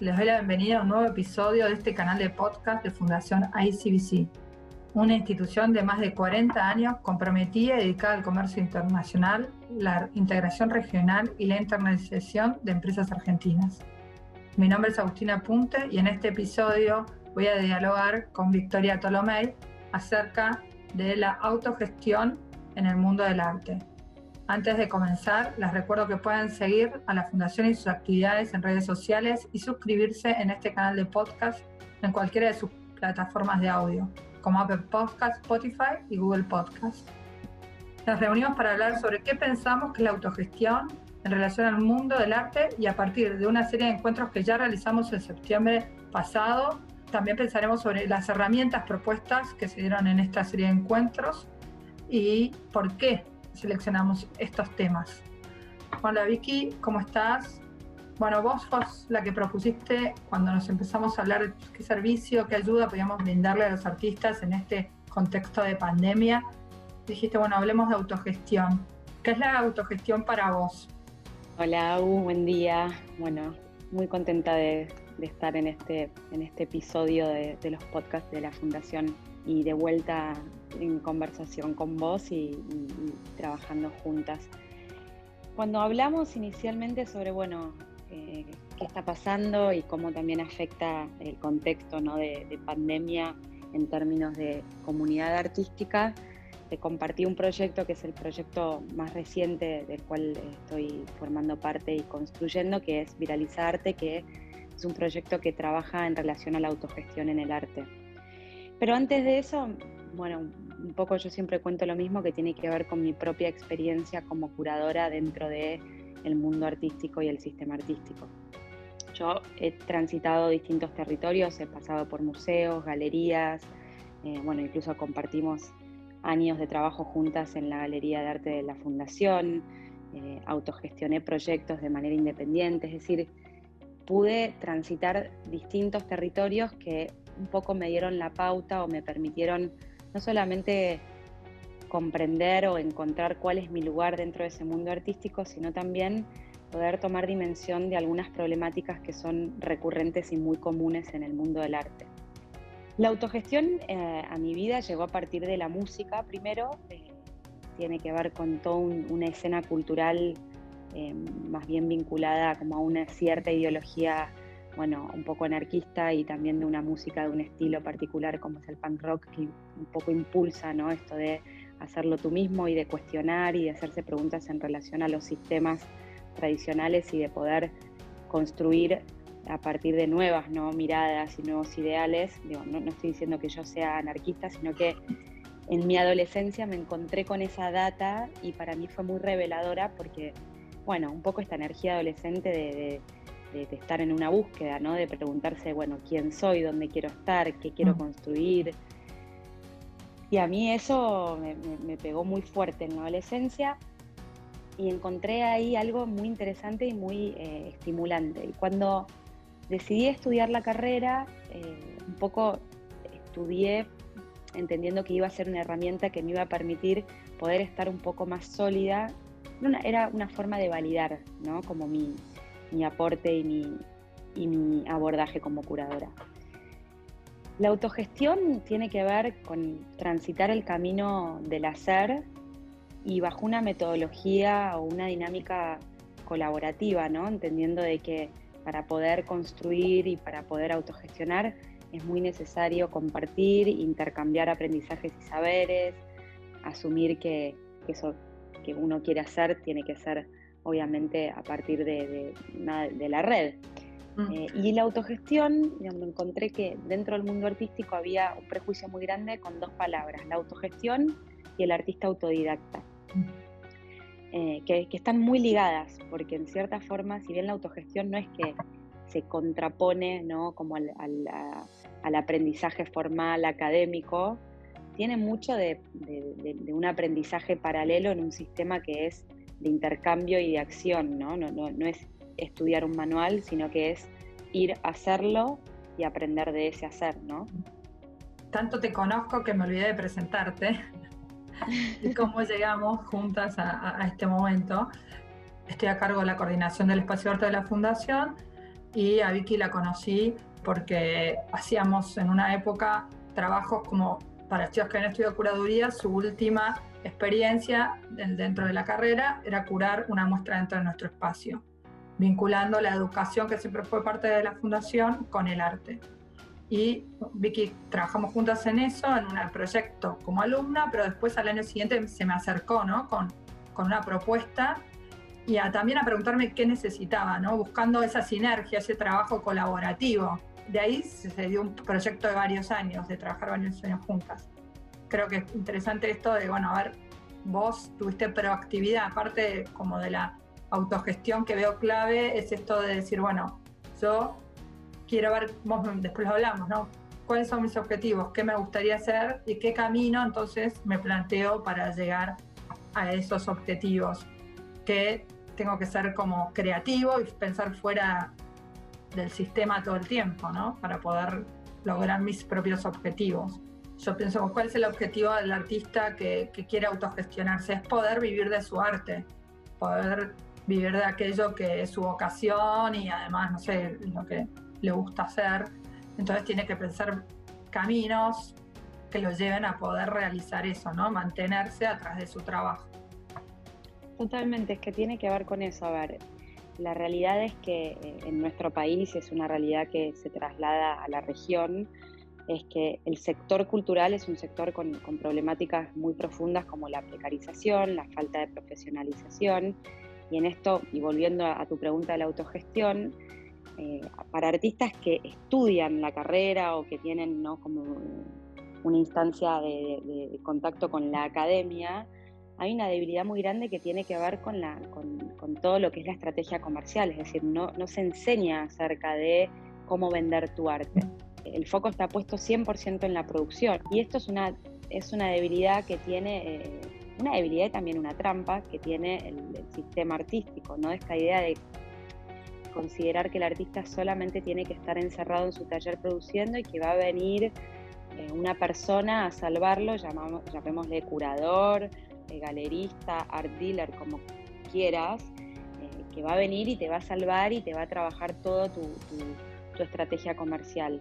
les doy la bienvenida a un nuevo episodio de este canal de podcast de Fundación ICBC, una institución de más de 40 años comprometida y dedicada al comercio internacional, la integración regional y la internacionalización de empresas argentinas. Mi nombre es Agustina Punte y en este episodio voy a dialogar con Victoria Tolomei acerca de la autogestión en el mundo del arte. Antes de comenzar, les recuerdo que pueden seguir a la Fundación y sus actividades en redes sociales y suscribirse en este canal de podcast en cualquiera de sus plataformas de audio, como Apple Podcast, Spotify y Google Podcast. Nos reunimos para hablar sobre qué pensamos que es la autogestión en relación al mundo del arte y a partir de una serie de encuentros que ya realizamos en septiembre pasado, también pensaremos sobre las herramientas propuestas que se dieron en esta serie de encuentros y por qué seleccionamos estos temas. Hola Vicky, ¿cómo estás? Bueno, vos sos la que propusiste cuando nos empezamos a hablar de qué servicio, qué ayuda podíamos brindarle a los artistas en este contexto de pandemia. Dijiste, bueno, hablemos de autogestión. ¿Qué es la autogestión para vos? Hola, buen día. Bueno, muy contenta de, estar en este, en este episodio de los podcasts de la Fundación y de vuelta en conversación con vos y, trabajando juntas. Cuando hablamos inicialmente sobre, bueno, eh, qué está pasando y cómo también afecta el contexto ¿no? de, pandemia en términos de comunidad artística, te compartí un proyecto que es el proyecto más reciente del cual estoy formando parte y construyendo, que es Viralizarte, que es un proyecto que trabaja en relación a la autogestión en el arte. Pero antes de eso, bueno, un poco yo siempre cuento lo mismo que tiene que ver con mi propia experiencia como curadora dentro de el mundo artístico y el sistema artístico. Yo he transitado distintos territorios, he pasado por museos, galerías, eh, bueno, incluso compartimos años de trabajo juntas en la Galería de Arte de la Fundación, eh, autogestioné proyectos de manera independiente, es decir, pude transitar distintos territorios que un poco me dieron la pauta o me permitieron no solamente comprender o encontrar cuál es mi lugar dentro de ese mundo artístico, sino también poder tomar dimensión de algunas problemáticas que son recurrentes y muy comunes en el mundo del arte. La autogestión eh, a mi vida llegó a partir de la música primero, eh, tiene que ver con toda una escena cultural eh, más bien vinculada como a una cierta ideología bueno, un poco anarquista y también de una música de un estilo particular como es el punk rock, que un poco impulsa ¿no? esto de hacerlo tú mismo y de cuestionar y de hacerse preguntas en relación a los sistemas tradicionales y de poder construir a partir de nuevas ¿no? miradas y nuevos ideales. Digo, no, no estoy diciendo que yo sea anarquista, sino que en mi adolescencia me encontré con esa data y para mí fue muy reveladora porque, bueno, un poco esta energía adolescente de de, estar en una búsqueda, ¿no? De preguntarse, bueno, quién soy, dónde quiero estar, qué quiero mm. construir. Y a mí eso me, pegó muy fuerte en la adolescencia y encontré ahí algo muy interesante y muy eh, estimulante. Y cuando decidí estudiar la carrera, eh, un poco estudié entendiendo que iba a ser una herramienta que me iba a permitir poder estar un poco más sólida. era una forma de validar, ¿no? Como mi, mi aporte y mi, abordaje como curadora. La autogestión tiene que ver con transitar el camino del hacer y bajo una metodología o una dinámica colaborativa, ¿no? Entendiendo de que para poder construir y para poder autogestionar es muy necesario compartir, intercambiar aprendizajes y saberes, asumir que eso que uno quiere hacer tiene que ser obviamente a partir de, la red. Mm. Eh, y la autogestión, me encontré que dentro del mundo artístico había un prejuicio muy grande con dos palabras, la autogestión y el artista autodidacta, mm. eh, que, están muy ligadas, porque en cierta forma, si bien la autogestión no es que se contrapone ¿no? como al, aprendizaje formal académico, tiene mucho de un aprendizaje paralelo en un sistema que es de intercambio y de acción, ¿no? No, no, no es estudiar un manual, sino que es ir a hacerlo y aprender de ese hacer, ¿no? Tanto te conozco que me olvidé de presentarte y cómo llegamos juntas a, este momento. Estoy a cargo de la coordinación del espacio arte de la Fundación y a Vicky la conocí porque hacíamos en una época trabajos como para chicos que habían estudiado curaduría, su última experiencia dentro de la carrera era curar una muestra dentro de nuestro espacio, vinculando la educación que siempre fue parte de la fundación con el arte. Y Vicky, trabajamos juntas en eso, en un proyecto como alumna, pero después al año siguiente se me acercó ¿no? con, con una propuesta y también a preguntarme qué necesitaba, ¿no? buscando esa sinergia, ese trabajo colaborativo. De ahí se dio un proyecto de varios años, de trabajar varios años juntas. Creo que es interesante esto de, bueno, a ver, vos tuviste proactividad, aparte como de la autogestión que veo clave, es esto de decir, bueno, yo quiero ver, vos después lo hablamos, ¿no? ¿Cuáles son mis objetivos? ¿Qué me gustaría hacer? ¿Y qué camino entonces me planteo para llegar a esos objetivos? Que tengo que ser como creativo y pensar fuera del sistema todo el tiempo, ¿no? Para poder lograr mis propios objetivos. Yo pienso, ¿cuál es el objetivo del artista que, que quiere autogestionarse? Es poder vivir de su arte, poder vivir de aquello que es su vocación y además, no sé, lo que le gusta hacer. Entonces tiene que pensar caminos que lo lleven a poder realizar eso, ¿no? Mantenerse a través de su trabajo. Totalmente, es que tiene que ver con eso. A ver, la realidad es que eh, en nuestro país es una realidad que se traslada a la región, es que el sector cultural es un sector con, problemáticas muy profundas como la precarización, la falta de profesionalización, y en esto, y volviendo a, tu pregunta de la autogestión, eh, para artistas que estudian la carrera o que tienen ¿no? como una instancia de contacto con la academia, hay una debilidad muy grande que tiene que ver con, la, con, todo lo que es la estrategia comercial, es decir, no, no se enseña acerca de cómo vender tu arte. El foco está puesto 100% en la producción y esto es una, es una debilidad que tiene, eh, una debilidad y también una trampa que tiene el, sistema artístico, ¿no? Esta idea de considerar que el artista solamente tiene que estar encerrado en su taller produciendo y que va a venir eh, una persona a salvarlo, llamamos, llamémosle curador, galerista, art dealer, como quieras, eh, que va a venir y te va a salvar y te va a trabajar todo tu, estrategia comercial.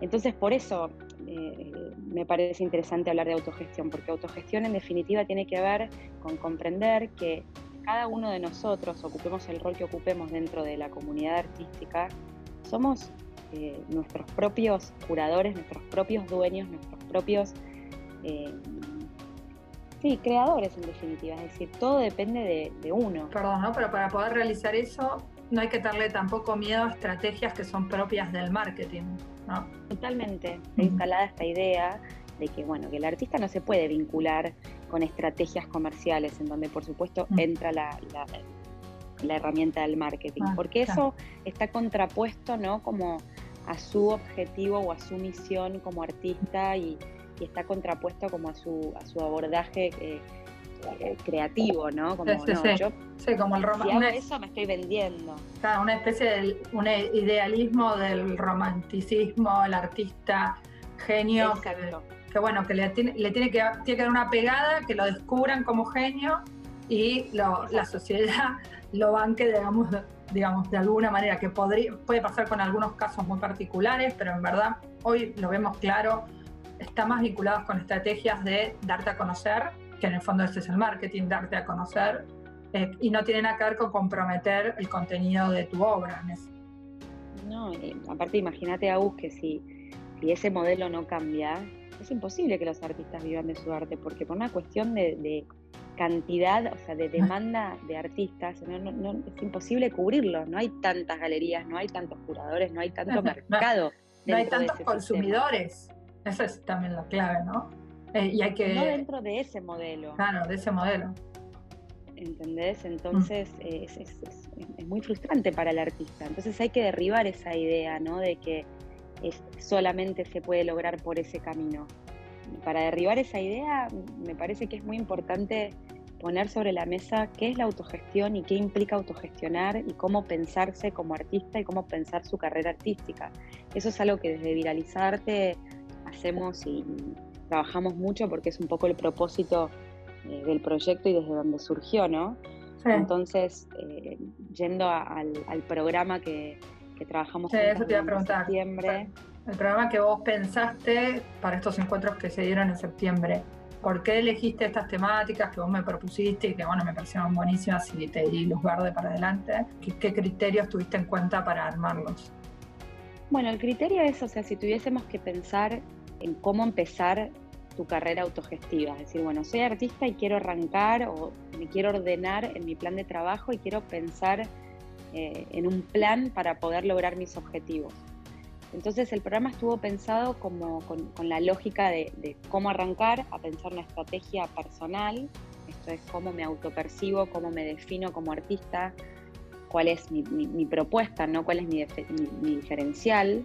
Entonces, por eso eh, me parece interesante hablar de autogestión, porque autogestión en definitiva tiene que ver con comprender que cada uno de nosotros, ocupemos el rol que ocupemos dentro de la comunidad artística, somos eh, nuestros propios curadores, nuestros propios dueños, nuestros propios Sí, creadores en definitiva, es decir, todo depende de, uno. Perdón, ¿no? Pero para poder realizar eso no hay que darle tampoco miedo a estrategias que son propias del marketing, ¿no? Totalmente, está instalada esta idea de que, bueno, que el artista no se puede vincular con estrategias comerciales, en donde por supuesto entra la, herramienta del marketing, ah, porque eso está contrapuesto, ¿no? Como a su objetivo o a su misión como artista y, y está contrapuesto como a su, a su abordaje eh, eh, creativo, ¿no? Como, sí, sí, Yo, como el romance. eso me estoy vendiendo. Claro, una especie de un idealismo del romanticismo, el artista genio. Que, bueno, que le tiene, le tiene que tiene que dar una pegada, que lo descubran como genio y la sociedad lo banque, digamos, digamos, de alguna manera, que podría, puede pasar con algunos casos muy particulares, pero en verdad hoy lo vemos claro está más vinculados con estrategias de darte a conocer, que en el fondo ese es el marketing, darte a conocer, eh, y no tiene nada que ver con comprometer el contenido de tu obra. No, aparte imagínate, Agus, que si, si ese modelo no cambia, es imposible que los artistas vivan de su arte, porque por una cuestión de, cantidad, o sea, de demanda de artistas, no, es imposible cubrirlo. No hay tantas galerías, no hay tantos curadores, no hay tanto mercado. No, hay tantos consumidores. Esa es también la clave, ¿no? Eh, y hay que... No dentro de ese modelo. Claro, de ese modelo. ¿Entendés? Entonces mm. es, es, muy frustrante para el artista. Entonces hay que derribar esa idea, ¿no? De que solamente se puede lograr por ese camino. para derribar esa idea, me parece que es muy importante poner sobre la mesa qué es la autogestión y qué implica autogestionar y cómo pensarse como artista y cómo pensar su carrera artística. Eso es algo que desde Viralizarte hacemos y, trabajamos mucho porque es un poco el propósito eh, del proyecto y desde donde surgió, ¿no? Entonces, eh, yendo al, programa que, que trabajamos sí, eso te iba a preguntar. en septiembre. El programa que vos pensaste para estos encuentros que se dieron en septiembre. ¿Por qué elegiste estas temáticas que vos me propusiste y que bueno, me parecieron buenísimas y te di luz verde para adelante? ¿Qué, criterios tuviste en cuenta para armarlos? Bueno, el criterio es, o sea, si tuviésemos que pensar en cómo empezar tu carrera autogestiva, es decir, bueno, soy artista y quiero arrancar o me quiero ordenar en mi plan de trabajo y quiero pensar eh, en un plan para poder lograr mis objetivos. Entonces el programa estuvo pensado como con, la lógica de, cómo arrancar a pensar una estrategia personal, esto es cómo me autopercibo, cómo me defino como artista, cuál es mi, propuesta, ¿no? cuál es mi, diferencial.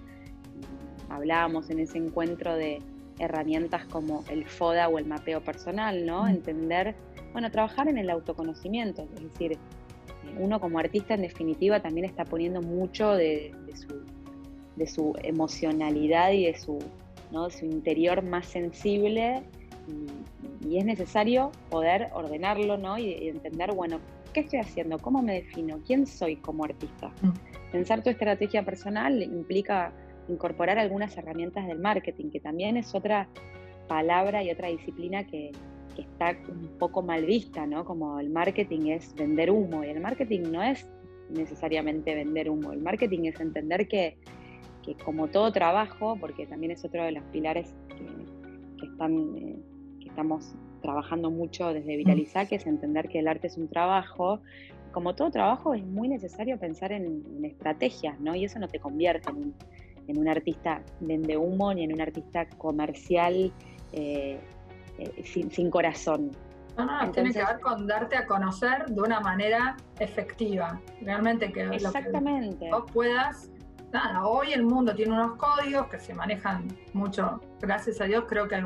Hablábamos en ese encuentro de herramientas como el FODA o el mapeo personal, ¿no? Entender, bueno, trabajar en el autoconocimiento, es decir, uno como artista en definitiva también está poniendo mucho de su de su emocionalidad y de su, ¿no? su interior más sensible y, es necesario poder ordenarlo ¿no? y, entender, bueno, ¿qué estoy haciendo? ¿Cómo me defino? ¿Quién soy como artista? Mm. Pensar tu estrategia personal implica incorporar algunas herramientas del marketing, que también es otra palabra y otra disciplina que, está un poco mal vista, ¿no? Como el marketing es vender humo y el marketing no es necesariamente vender humo, el marketing es entender que que como todo trabajo, porque también es otro de los pilares que, están, eh, que estamos trabajando mucho desde Viralizar, que es entender que el arte es un trabajo. Como todo trabajo es muy necesario pensar en, estrategias, ¿no? Y eso no te convierte en un, artista vende humo ni en un artista comercial eh, eh, sin, corazón. No, no, tiene que ver con darte a conocer de una manera efectiva. Realmente que, exactamente. Lo que vos puedas nada, hoy el mundo tiene unos códigos que se manejan mucho, gracias a Dios, creo que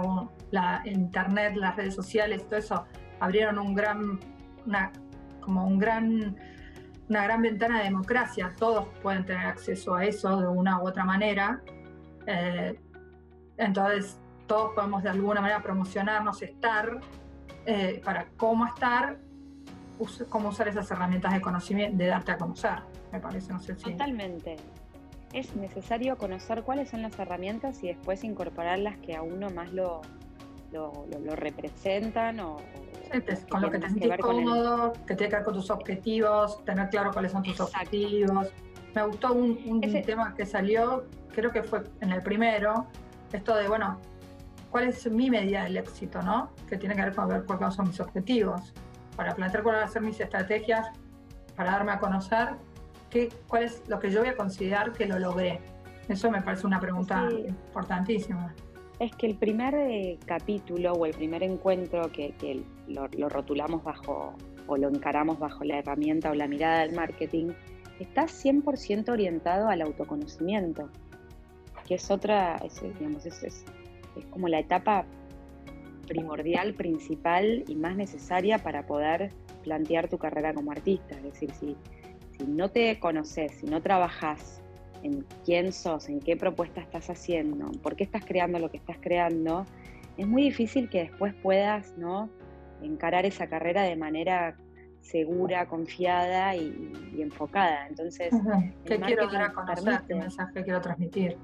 la internet, las redes sociales, todo eso abrieron un gran, una, como un gran, una gran ventana de democracia. Todos pueden tener acceso a eso de una u otra manera. Eh, entonces, todos podemos de alguna manera promocionarnos, estar, eh, para cómo estar, cómo usar esas herramientas de conocimiento, de darte a conocer, me parece, no sé si. Totalmente es necesario conocer cuáles son las herramientas y después incorporar las que a uno más lo, lo, representan o, con lo que te sentís cómodo, que tiene que ver con tus objetivos, tener claro cuáles son tus objetivos. Me gustó un, tema que salió, creo que fue en el primero, esto de, bueno, ¿cuál es mi medida del éxito, no? Que tiene que ver con ver cuáles son mis objetivos, para plantear cuáles van a ser mis estrategias, para darme a conocer cuál es lo que yo voy a considerar que lo logré. Eso me parece una pregunta importantísima. Es que el primer eh, capítulo o el primer encuentro que, lo, rotulamos bajo o lo encaramos bajo la herramienta o la mirada del marketing, está 100% orientado al autoconocimiento, que es otra, es, digamos, es, es, como la etapa primordial, principal y más necesaria para poder plantear tu carrera como artista. Es decir, si, si no te conoces, si no trabajas en quién sos, en qué propuesta estás haciendo, por qué estás creando lo que estás creando, es muy difícil que después puedas ¿no? Encarar esa carrera de manera segura, confiada y, enfocada. Entonces, ¿qué quiero dar a conocer? ¿Qué mensaje quiero transmitir?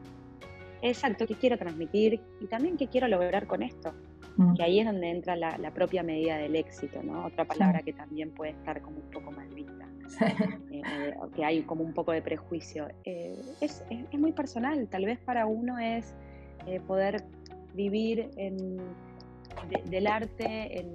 Exacto, ¿qué quiero transmitir? Y también qué quiero lograr con esto. Mm. Que ahí es donde entra la, propia medida del éxito, ¿no? Otra palabra que también puede estar como un poco mal vista. Eh, que hay como un poco de prejuicio. Eh, es, muy personal, tal vez para uno es eh, poder vivir en, del arte en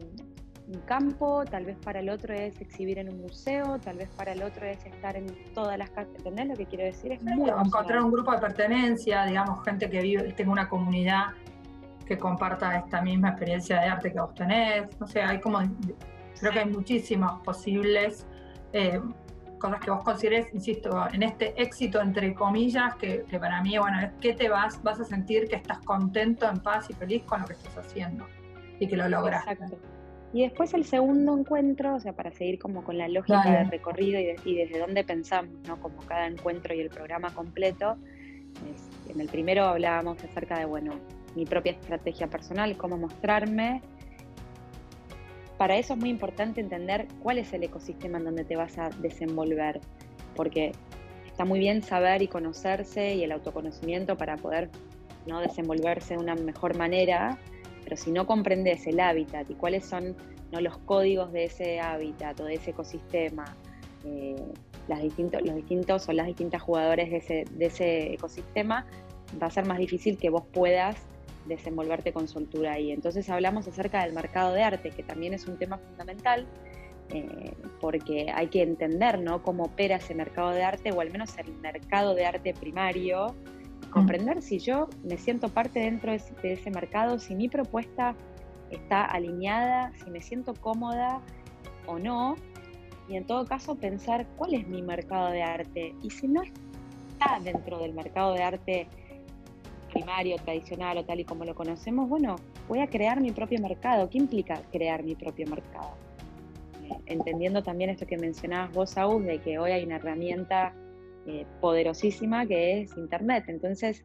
un campo, tal vez para el otro es exhibir en un museo, tal vez para el otro es estar en todas las casas. ¿Entendés lo que quiero decir? Es muy encontrar un grupo de pertenencia, digamos, gente que vive, tenga una comunidad que comparta esta misma experiencia de arte que vos tenés. No sé, hay como, creo que hay muchísimos posibles eh, cosas que vos consideres, insisto, en este éxito entre comillas, que, para mí, bueno, es que te vas, vas a sentir que estás contento, en paz y feliz con lo que estás haciendo y que lo logras. Exacto. Y después el segundo encuentro, o sea, para seguir como con la lógica del recorrido y, desde dónde pensamos, ¿no? Como cada encuentro y el programa completo. en el primero hablábamos acerca de, bueno, mi propia estrategia personal, cómo mostrarme, para eso es muy importante entender cuál es el ecosistema en donde te vas a desenvolver, porque está muy bien saber y conocerse y el autoconocimiento para poder ¿no? desenvolverse de una mejor manera, pero si no comprendes el hábitat y cuáles son ¿no? los códigos de ese hábitat o de ese ecosistema, eh, las distintos, los distintos o las distintas jugadores de ese, de ese ecosistema, va a ser más difícil que vos puedas desenvolverte con soltura ahí. Entonces hablamos acerca del mercado de arte, que también es un tema fundamental, eh, porque hay que entender ¿no? cómo opera ese mercado de arte, o al menos el mercado de arte primario, comprender si yo me siento parte dentro de ese, mercado, si mi propuesta está alineada, si me siento cómoda o no, y en todo caso pensar cuál es mi mercado de arte, y si no está dentro del mercado de arte primario, tradicional o tal y como lo conocemos, bueno, voy a crear mi propio mercado. ¿Qué implica crear mi propio mercado? Entendiendo también esto que mencionabas vos, Saúl, de que hoy hay una herramienta eh, poderosísima que es Internet. Entonces,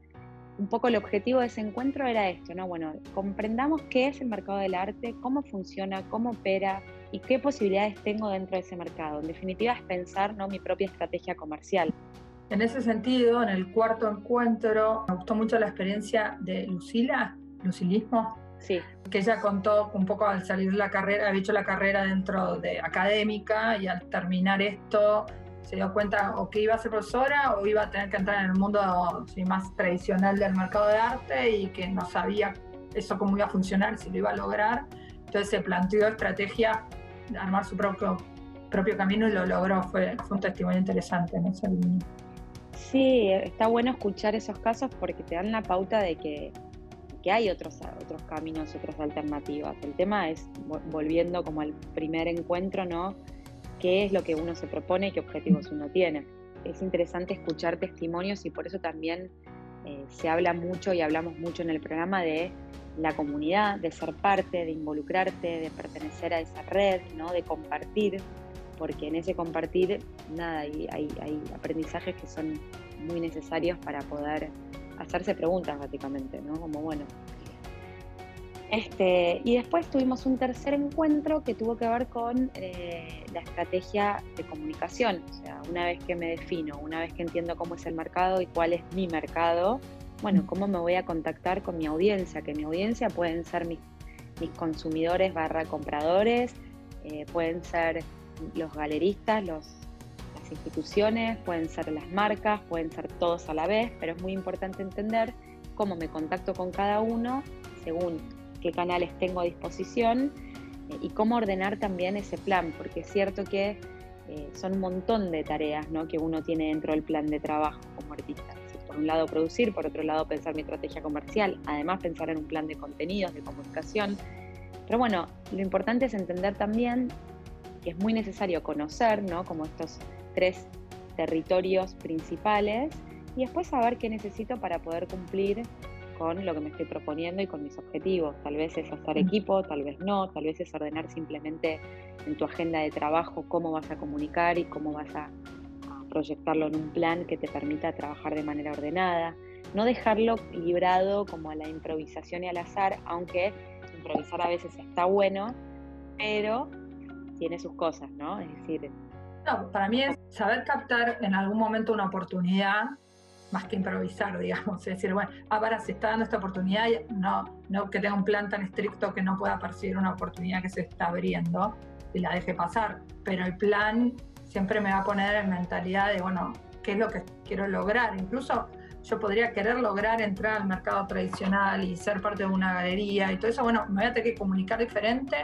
un poco el objetivo de ese encuentro era esto, ¿no? Bueno, comprendamos qué es el mercado del arte, cómo funciona, cómo opera y qué posibilidades tengo dentro de ese mercado. En definitiva, es pensar ¿no? mi propia estrategia comercial. En ese sentido, en el cuarto encuentro, me gustó mucho la experiencia de Lucila, Lucilismo, sí. que ella contó un poco al salir de la carrera, había hecho la carrera dentro de académica y al terminar esto se dio cuenta o que iba a ser profesora o iba a tener que entrar en el mundo más tradicional del mercado de arte y que no sabía eso cómo iba a funcionar, si lo iba a lograr. Entonces se planteó estrategia de armar su propio, propio camino y lo logró. Fue, fue un testimonio interesante en esa línea. Sí, está bueno escuchar esos casos porque te dan la pauta de que, hay otros, otros caminos, otras alternativas. El tema es, volviendo como al primer encuentro, ¿no? ¿Qué es lo que uno se propone y qué objetivos uno tiene? Es interesante escuchar testimonios y por eso también eh, se habla mucho y hablamos mucho en el programa de la comunidad, de ser parte, de involucrarte, de pertenecer a esa red, ¿no? de compartir porque en ese compartir, nada, hay, hay, aprendizajes que son muy necesarios para poder hacerse preguntas, básicamente, ¿no? Como bueno. Este, y después tuvimos un tercer encuentro que tuvo que ver con eh, la estrategia de comunicación. O sea, una vez que me defino, una vez que entiendo cómo es el mercado y cuál es mi mercado, bueno, cómo me voy a contactar con mi audiencia, que mi audiencia pueden ser mis, mis consumidores barra compradores, eh, pueden ser los galeristas, los, las instituciones, pueden ser las marcas, pueden ser todos a la vez, pero es muy importante entender cómo me contacto con cada uno según qué canales tengo a disposición eh, y cómo ordenar también ese plan, porque es cierto que eh, son un montón de tareas ¿no? que uno tiene dentro del plan de trabajo como artista. Por un lado producir, por otro lado pensar mi estrategia comercial, además pensar en un plan de contenidos, de comunicación. Pero bueno, lo importante es entender también que es muy necesario conocer, ¿no? Como estos tres territorios principales y después saber qué necesito para poder cumplir con lo que me estoy proponiendo y con mis objetivos. Tal vez es hacer mm. equipo, tal vez no, tal vez es ordenar simplemente en tu agenda de trabajo cómo vas a comunicar y cómo vas a, proyectarlo en un plan que te permita trabajar de manera ordenada. No dejarlo librado como a la improvisación y al azar, aunque improvisar a veces está bueno, pero tiene sus cosas, ¿no? Es decir... No, para mí es saber captar en algún momento una oportunidad más que improvisar, digamos. Es decir, bueno, ahora se está dando esta oportunidad, no, no que tenga un plan tan estricto que no pueda percibir una oportunidad que se está abriendo y la deje pasar. Pero el plan siempre me va a poner en mentalidad de, bueno, ¿qué es lo que quiero lograr? Incluso yo podría querer lograr entrar al mercado tradicional y ser parte de una galería y todo eso, bueno, me voy a tener que comunicar diferente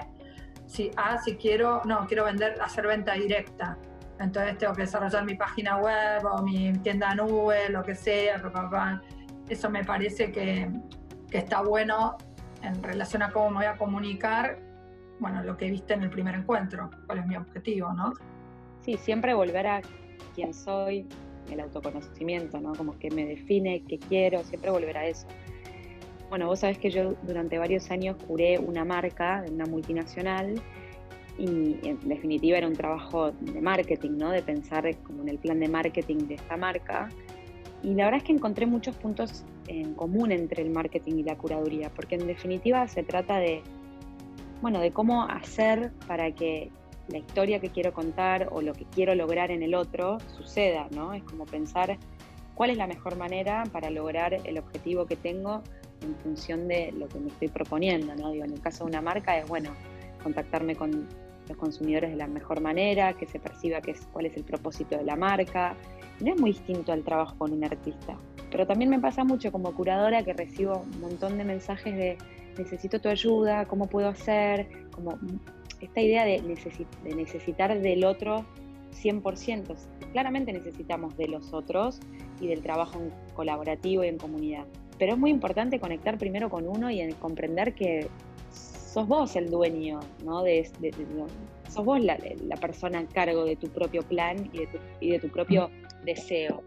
si, ah, si quiero, no, quiero vender, hacer venta directa. Entonces tengo que desarrollar mi página web o mi tienda nube, lo que sea. Eso me parece que, que está bueno en relación a cómo me voy a comunicar, bueno, lo que viste en el primer encuentro, cuál es mi objetivo, ¿no? Sí, siempre volver a quién soy, el autoconocimiento, ¿no? Como que me define, qué quiero, siempre volver a eso. Bueno, vos sabés que yo durante varios años curé una marca de una multinacional y en definitiva era un trabajo de marketing, ¿no? De pensar como en el plan de marketing de esta marca. Y la verdad es que encontré muchos puntos en común entre el marketing y la curaduría, porque en definitiva se trata de, bueno, de cómo hacer para que la historia que quiero contar o lo que quiero lograr en el otro suceda, ¿no? Es como pensar cuál es la mejor manera para lograr el objetivo que tengo en función de lo que me estoy proponiendo, ¿no? Digo, en el caso de una marca es, bueno, contactarme con los consumidores de la mejor manera, que se perciba que es, cuál es el propósito de la marca. No es muy distinto al trabajo con un artista. Pero también me pasa mucho como curadora que recibo un montón de mensajes de necesito tu ayuda, cómo puedo hacer, como esta idea de, de necesitar del otro 100%. Claramente necesitamos de los otros y del trabajo colaborativo y en comunidad. Pero es muy importante conectar primero con uno y comprender que sos vos el dueño, ¿no? De, sos vos la, persona a cargo de tu propio plan y de tu, propio deseo.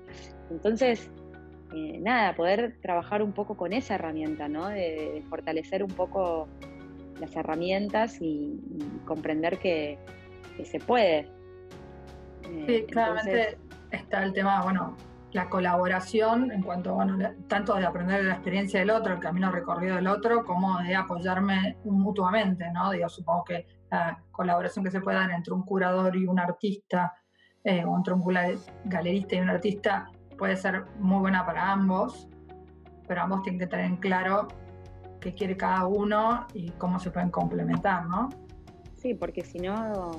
Entonces, eh, nada, poder trabajar un poco con esa herramienta, ¿no? De, fortalecer un poco las herramientas y, comprender que, se puede. Eh, sí, claramente está el tema, bueno, la colaboración en cuanto, bueno, tanto de aprender de la experiencia del otro, el camino recorrido del otro, como de apoyarme mutuamente, ¿no? Digo, supongo que la colaboración que se puede dar entre un curador y un artista, eh, o entre un galerista y un artista, puede ser muy buena para ambos, pero ambos tienen que tener en claro qué quiere cada uno y cómo se pueden complementar, ¿no? Sí, porque si no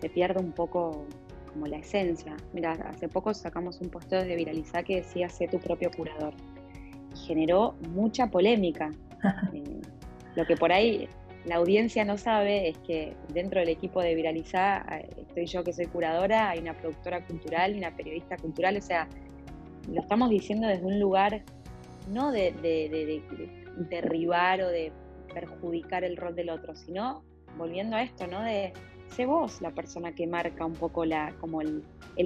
se pierde un poco como la esencia. Mira, hace poco sacamos un posteo de Viralizar que decía sé tu propio curador. Y generó mucha polémica. Eh, lo que por ahí la audiencia no sabe es que dentro del equipo de Viralizar eh, estoy yo que soy curadora, hay una productora cultural y una periodista cultural, o sea, lo estamos diciendo desde un lugar no de, de derribar o de perjudicar el rol del otro, sino volviendo a esto, ¿no? De sé vos la persona que marca un poco la, como el,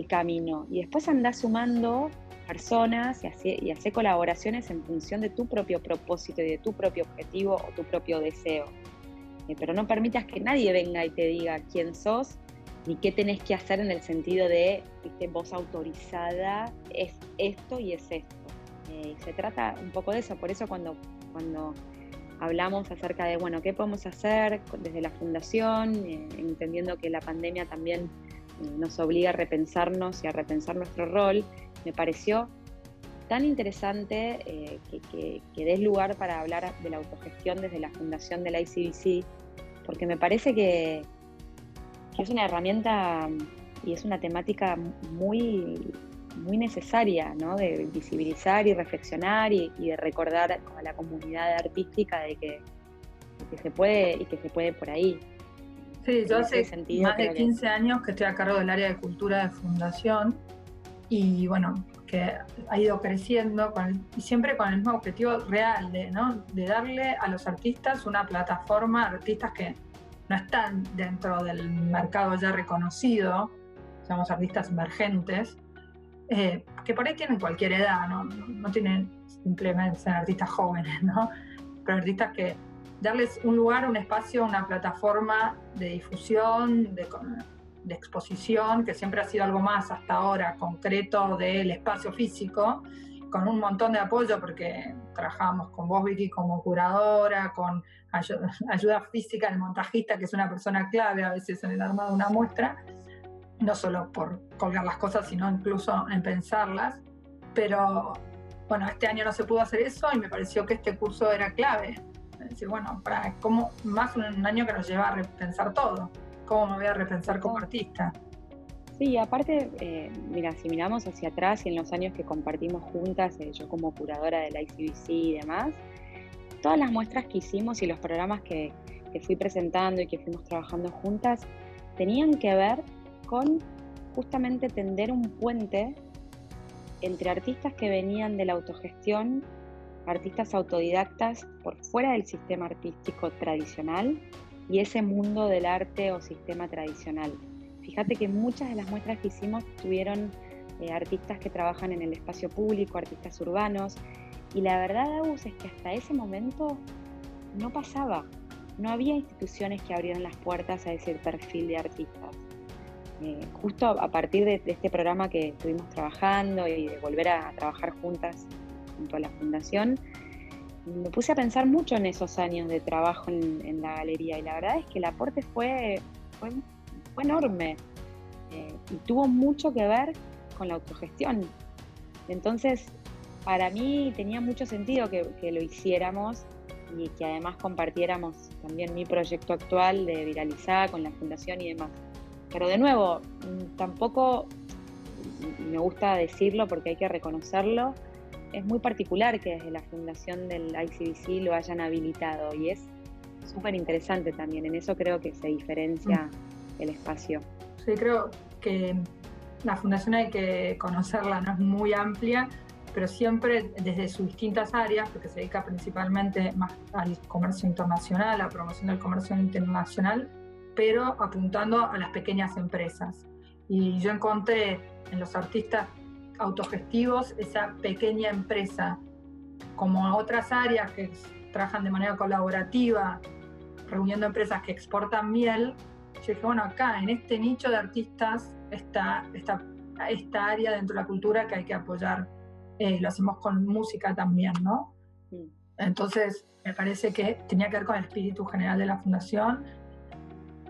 camino. Y después andás sumando personas y hace, y hace colaboraciones en función de tu propio propósito y de tu propio objetivo o tu propio deseo. Eh, pero no permitas que nadie venga y te diga quién sos ni qué tenés que hacer en el sentido de, viste, voz autorizada es esto y es esto. Eh, se trata un poco de eso, por eso cuando, cuando hablamos acerca de, bueno, qué podemos hacer desde la fundación, eh, entendiendo que la pandemia también eh, nos obliga a repensarnos y a repensar nuestro rol, me pareció tan interesante eh, que, des lugar para hablar de la autogestión desde la fundación de la ICBC, porque me parece que, que es una herramienta y es una temática muy muy necesaria, ¿no? De visibilizar y reflexionar y, de recordar a la comunidad artística de que, se puede y que se puede por ahí. Sí, yo hace más de 15 años que estoy a cargo del área de cultura de fundación y bueno, que ha ido creciendo y siempre con el mismo objetivo real de, ¿no? de darle a los artistas una plataforma, artistas que no están dentro del mercado ya reconocido, somos artistas emergentes, eh, que por ahí tienen cualquier edad, ¿no? no tienen simplemente ser artistas jóvenes, ¿no? pero artistas que darles un lugar, un espacio, una plataforma de difusión, de, de exposición, que siempre ha sido algo más hasta ahora concreto del espacio físico, con un montón de apoyo, porque trabajamos con vos, Vicky, como curadora, con ayuda, ayuda física del montajista, que es una persona clave a veces en el armado de una muestra, no solo por colgar las cosas, sino incluso en pensarlas. Pero bueno, este año no se pudo hacer eso y me pareció que este curso era clave. Es decir, bueno, para cómo, más un año que nos lleva a repensar todo. ¿Cómo me voy a repensar como artista? Sí, aparte, eh, mira, si miramos hacia atrás y en los años que compartimos juntas, eh, yo como curadora de la ICBC y demás, todas las muestras que hicimos y los programas que, que fui presentando y que fuimos trabajando juntas tenían que ver con justamente tender un puente entre artistas que venían de la autogestión, artistas autodidactas por fuera del sistema artístico tradicional y ese mundo del arte o sistema tradicional. Fíjate que muchas de las muestras que hicimos tuvieron eh, artistas que trabajan en el espacio público, artistas urbanos, y la verdad, Agus, es que hasta ese momento no pasaba, no había instituciones que abrieran las puertas a ese perfil de artistas. Eh, justo a partir de, este programa que estuvimos trabajando y de volver a, trabajar juntas junto a la fundación, me puse a pensar mucho en esos años de trabajo en, la galería y la verdad es que el aporte fue, fue enorme eh, y tuvo mucho que ver con la autogestión. Entonces, para mí tenía mucho sentido que, que lo hiciéramos y que además compartiéramos también mi proyecto actual de viralizar con la fundación y demás. Pero de nuevo, mm, tampoco me gusta decirlo porque hay que reconocerlo, es muy particular que desde la fundación del ICBC lo hayan habilitado y es súper interesante también. En eso creo que se diferencia mm. el espacio. Sí, creo que la fundación hay que conocerla, no es muy amplia, pero siempre desde sus distintas áreas, porque se dedica principalmente más al comercio internacional, a la promoción del comercio internacional, pero apuntando a las pequeñas empresas. Y yo encontré en los artistas autogestivos esa pequeña empresa, como otras áreas que trabajan de manera colaborativa, reuniendo empresas que exportan miel, yo dije, bueno, acá en este nicho de artistas está esta, esta área dentro de la cultura que hay que apoyar. Eh, lo hacemos con música también, ¿no? Entonces, me parece que tenía que ver con el espíritu general de la fundación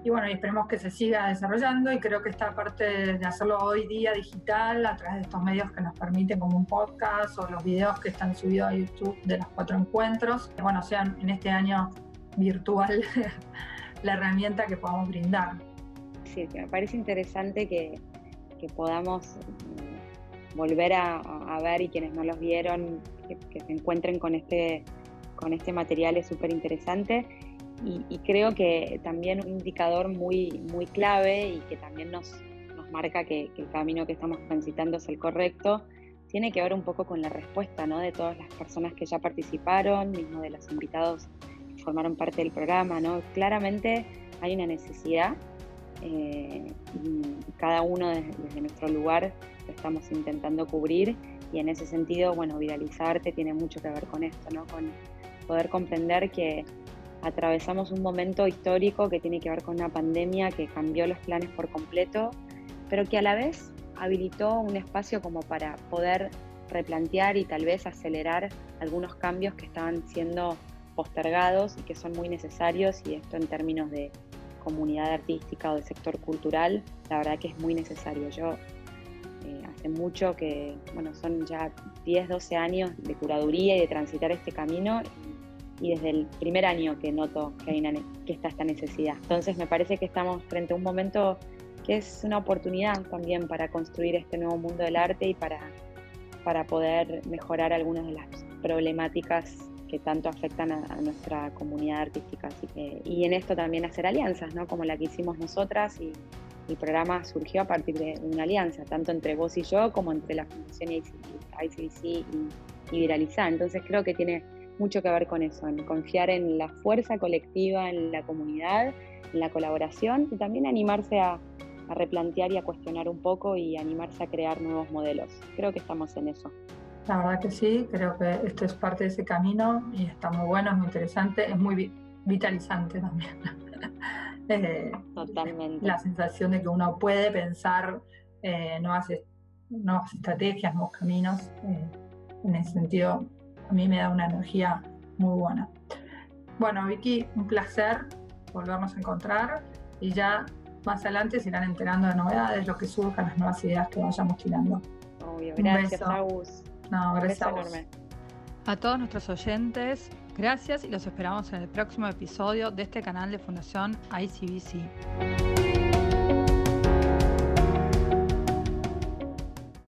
y bueno, esperemos que se siga desarrollando y creo que esta parte de hacerlo hoy día digital a través de estos medios que nos permiten como un podcast o los videos que están subidos a YouTube de los cuatro encuentros, que bueno, sean en este año virtual la herramienta que podamos brindar. Sí, me parece interesante que, que podamos mm, volver a, a, ver y quienes no los vieron, que, que se encuentren con este, con este material es súper interesante y, creo que también un indicador muy, muy clave y que también nos, nos marca que, el camino que estamos transitando es el correcto, tiene que ver un poco con la respuesta ¿no? de todas las personas que ya participaron, mismo de los invitados que formaron parte del programa. ¿no? Claramente hay una necesidad eh, y cada uno desde, desde, nuestro lugar lo estamos intentando cubrir y en ese sentido, bueno, viralizarte tiene mucho que ver con esto, ¿no? con poder comprender que atravesamos un momento histórico que tiene que ver con una pandemia que cambió los planes por completo, pero que a la vez habilitó un espacio como para poder replantear y tal vez acelerar algunos cambios que estaban siendo postergados y que son muy necesarios y esto en términos de comunidad artística o de sector cultural, la verdad que es muy necesario. Yo eh, hace mucho que, bueno, son ya 10, 12 años de curaduría y de transitar este camino y desde el primer año que noto que, hay que está esta necesidad. Entonces me parece que estamos frente a un momento que es una oportunidad también para construir este nuevo mundo del arte y para, para poder mejorar algunas de las problemáticas que tanto afectan a, nuestra comunidad artística. y en esto también hacer alianzas, ¿no? como la que hicimos nosotras y el programa surgió a partir de una alianza, tanto entre vos y yo como entre la Fundación ICBC y, y Viralizar. Entonces creo que tiene mucho que ver con eso, en confiar en la fuerza colectiva, en la comunidad, en la colaboración y también animarse a, replantear y a cuestionar un poco y animarse a crear nuevos modelos. Creo que estamos en eso. La verdad que sí, creo que esto es parte de ese camino y está muy bueno, es muy interesante, es muy vitalizante también. Eh, Totalmente. La sensación de que uno puede pensar eh, nuevas, nuevas estrategias, nuevos caminos. Eh, en ese sentido, a mí me da una energía muy buena. Bueno, Vicky, un placer volvernos a encontrar y ya más adelante se irán enterando de novedades, lo que surjan, las nuevas ideas que vayamos tirando. Obvio, gracias, Agus. No, gracias a Enorme. A todos nuestros oyentes, gracias y los esperamos en el próximo episodio de este canal de Fundación ICBC.